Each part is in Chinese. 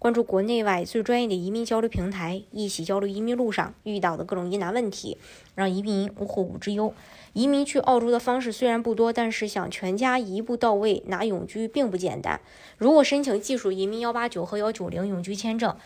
关注国内外最专业的移民交流平台，一起交流移民路上遇到的各种疑难问题，让移民无后顾之忧。移民去澳洲的方式虽然不多，但是想全家一步到位拿永居并不简单。如果申请技术移民幺八九和幺九零永居签证，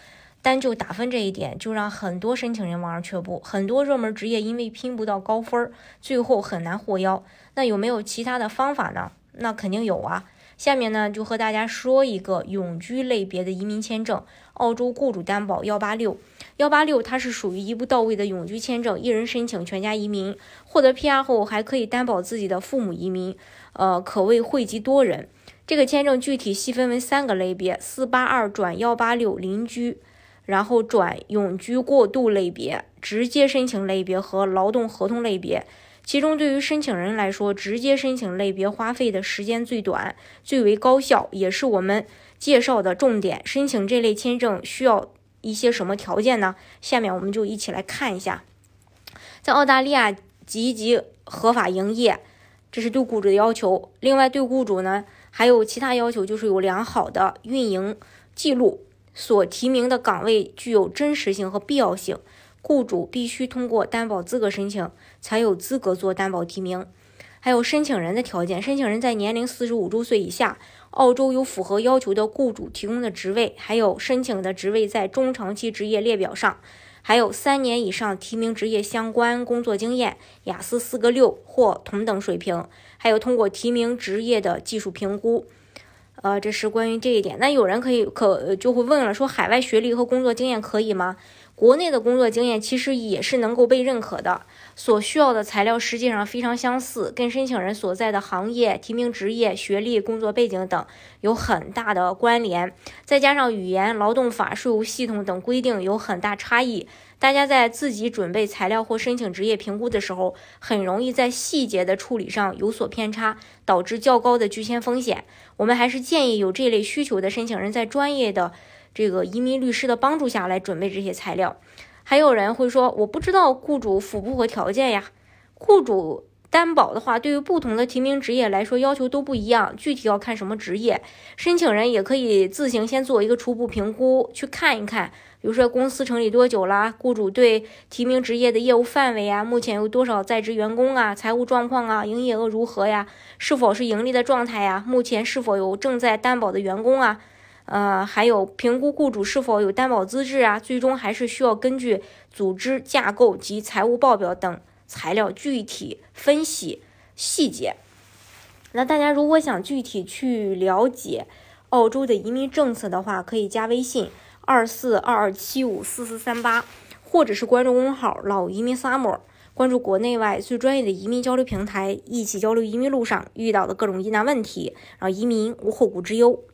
单就打分这一点，就让很多申请人望而却步。很多热门职业因为拼不到高分，最后很难获邀。那有没有其他的方法呢？那肯定有啊。下面呢，就和大家说一个永居类别的移民签证——澳洲雇主担保幺八六。幺八六它是属于一步到位的永居签证，一人申请全家移民，获得 PR 后还可以担保自己的父母移民，呃，可谓惠及多人。这个签证具体细分为三个类别：四八二转幺八六邻居，然后转永居过渡类别、直接申请类别和劳动合同类别。其中，对于申请人来说，直接申请类别花费的时间最短，最为高效，也是我们介绍的重点。申请这类签证需要一些什么条件呢？下面我们就一起来看一下。在澳大利亚积极合法营业，这是对雇主的要求。另外，对雇主呢还有其他要求，就是有良好的运营记录，所提名的岗位具有真实性和必要性。雇主必须通过担保资格申请，才有资格做担保提名。还有申请人的条件：申请人在年龄四十五周岁以下，澳洲有符合要求的雇主提供的职位，还有申请的职位在中长期职业列表上，还有三年以上提名职业相关工作经验，雅思四个六或同等水平，还有通过提名职业的技术评估。呃，这是关于这一点。那有人可以可就会问了，说海外学历和工作经验可以吗？国内的工作经验其实也是能够被认可的，所需要的材料实际上非常相似，跟申请人所在的行业、提名职业、学历、工作背景等有很大的关联，再加上语言、劳动法、税务系统等规定有很大差异，大家在自己准备材料或申请职业评估的时候，很容易在细节的处理上有所偏差，导致较高的拒签风险。我们还是建议有这类需求的申请人在专业的。这个移民律师的帮助下来准备这些材料，还有人会说我不知道雇主符不符合条件呀？雇主担保的话，对于不同的提名职业来说要求都不一样，具体要看什么职业。申请人也可以自行先做一个初步评估，去看一看，比如说公司成立多久啦，雇主对提名职业的业务范围啊，目前有多少在职员工啊，财务状况啊，营业额如何呀，是否是盈利的状态呀，目前是否有正在担保的员工啊？呃，还有评估雇主是否有担保资质啊，最终还是需要根据组织架构及财务报表等材料具体分析细节。那大家如果想具体去了解澳洲的移民政策的话，可以加微信二四二二七五四四三八，或者是关注公众号“老移民 summer”，关注国内外最专业的移民交流平台，一起交流移民路上遇到的各种疑难问题，让移民无后顾之忧。